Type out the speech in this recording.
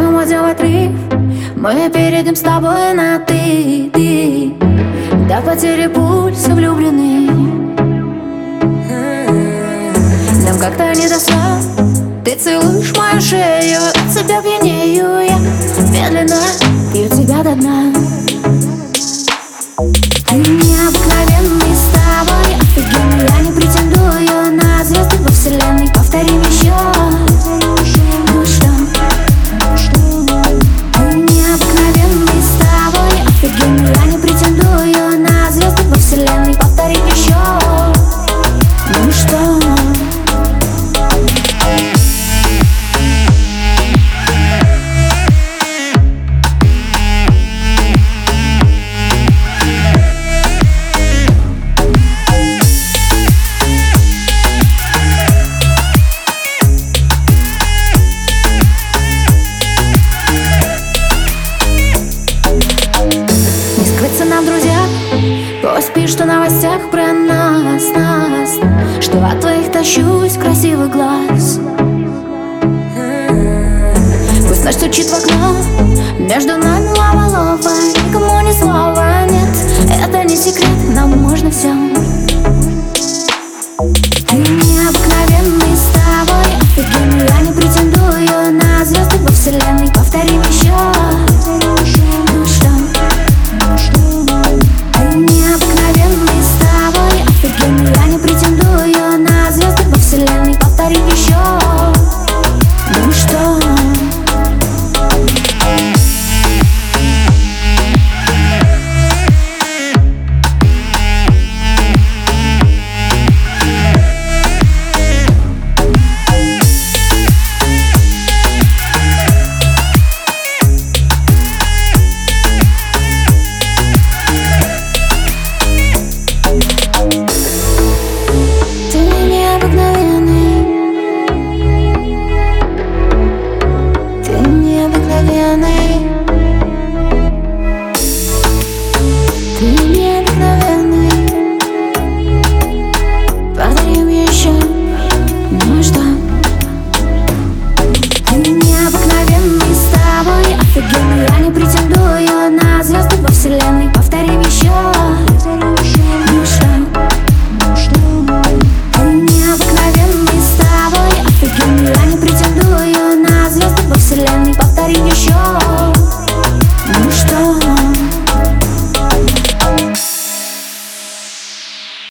Шум удел отрыв Мы перейдем с тобой на ты, ты До потери пульса влюблены. Нам как-то не до Ты целуешь мою шею От тебя пьянею я. Медленно пью тебя до дна. пишут в новостях про нас, нас? Что от твоих тащусь красивый глаз? М-м. Пусть наш стучит в окно Между нами лава лава Никому ни слова нет. Это не секрет, нам можно все Ты не